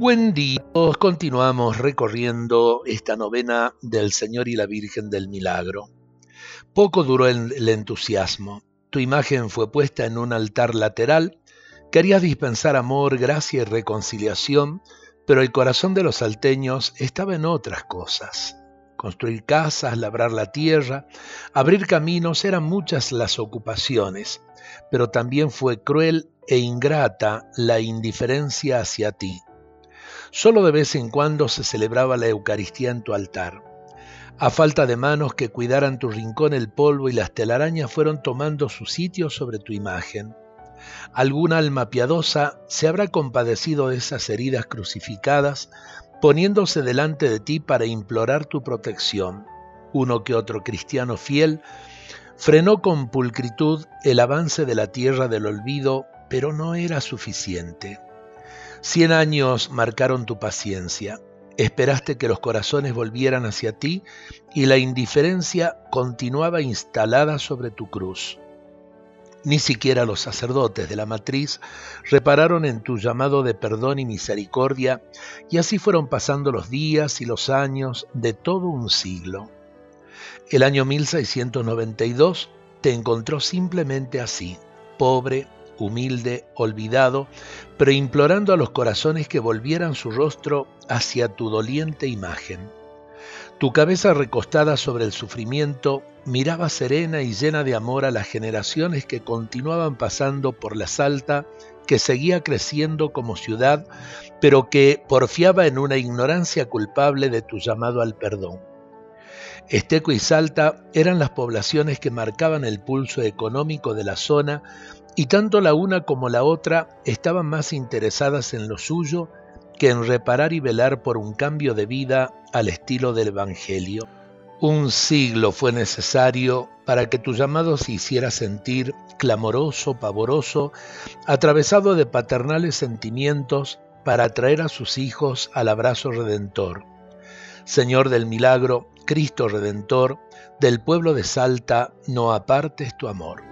Buen día, continuamos recorriendo esta novena del Señor y la Virgen del Milagro. Poco duró el, el entusiasmo. Tu imagen fue puesta en un altar lateral. Querías dispensar amor, gracia y reconciliación, pero el corazón de los salteños estaba en otras cosas. Construir casas, labrar la tierra, abrir caminos eran muchas las ocupaciones, pero también fue cruel e ingrata la indiferencia hacia ti. Solo de vez en cuando se celebraba la Eucaristía en tu altar. A falta de manos que cuidaran tu rincón, el polvo y las telarañas fueron tomando su sitio sobre tu imagen. Alguna alma piadosa se habrá compadecido de esas heridas crucificadas, poniéndose delante de ti para implorar tu protección. Uno que otro cristiano fiel frenó con pulcritud el avance de la tierra del olvido, pero no era suficiente. Cien años marcaron tu paciencia. Esperaste que los corazones volvieran hacia ti y la indiferencia continuaba instalada sobre tu cruz. Ni siquiera los sacerdotes de la matriz repararon en tu llamado de perdón y misericordia, y así fueron pasando los días y los años de todo un siglo. El año 1692 te encontró simplemente así, pobre, humilde, olvidado, pero implorando a los corazones que volvieran su rostro hacia tu doliente imagen. Tu cabeza recostada sobre el sufrimiento miraba serena y llena de amor a las generaciones que continuaban pasando por la Salta, que seguía creciendo como ciudad, pero que porfiaba en una ignorancia culpable de tu llamado al perdón. Esteco y Salta eran las poblaciones que marcaban el pulso económico de la zona y tanto la una como la otra estaban más interesadas en lo suyo que en reparar y velar por un cambio de vida al estilo del Evangelio. Un siglo fue necesario para que tu llamado se hiciera sentir clamoroso, pavoroso, atravesado de paternales sentimientos para atraer a sus hijos al abrazo redentor. Señor del milagro, Cristo redentor, del pueblo de Salta, no apartes tu amor.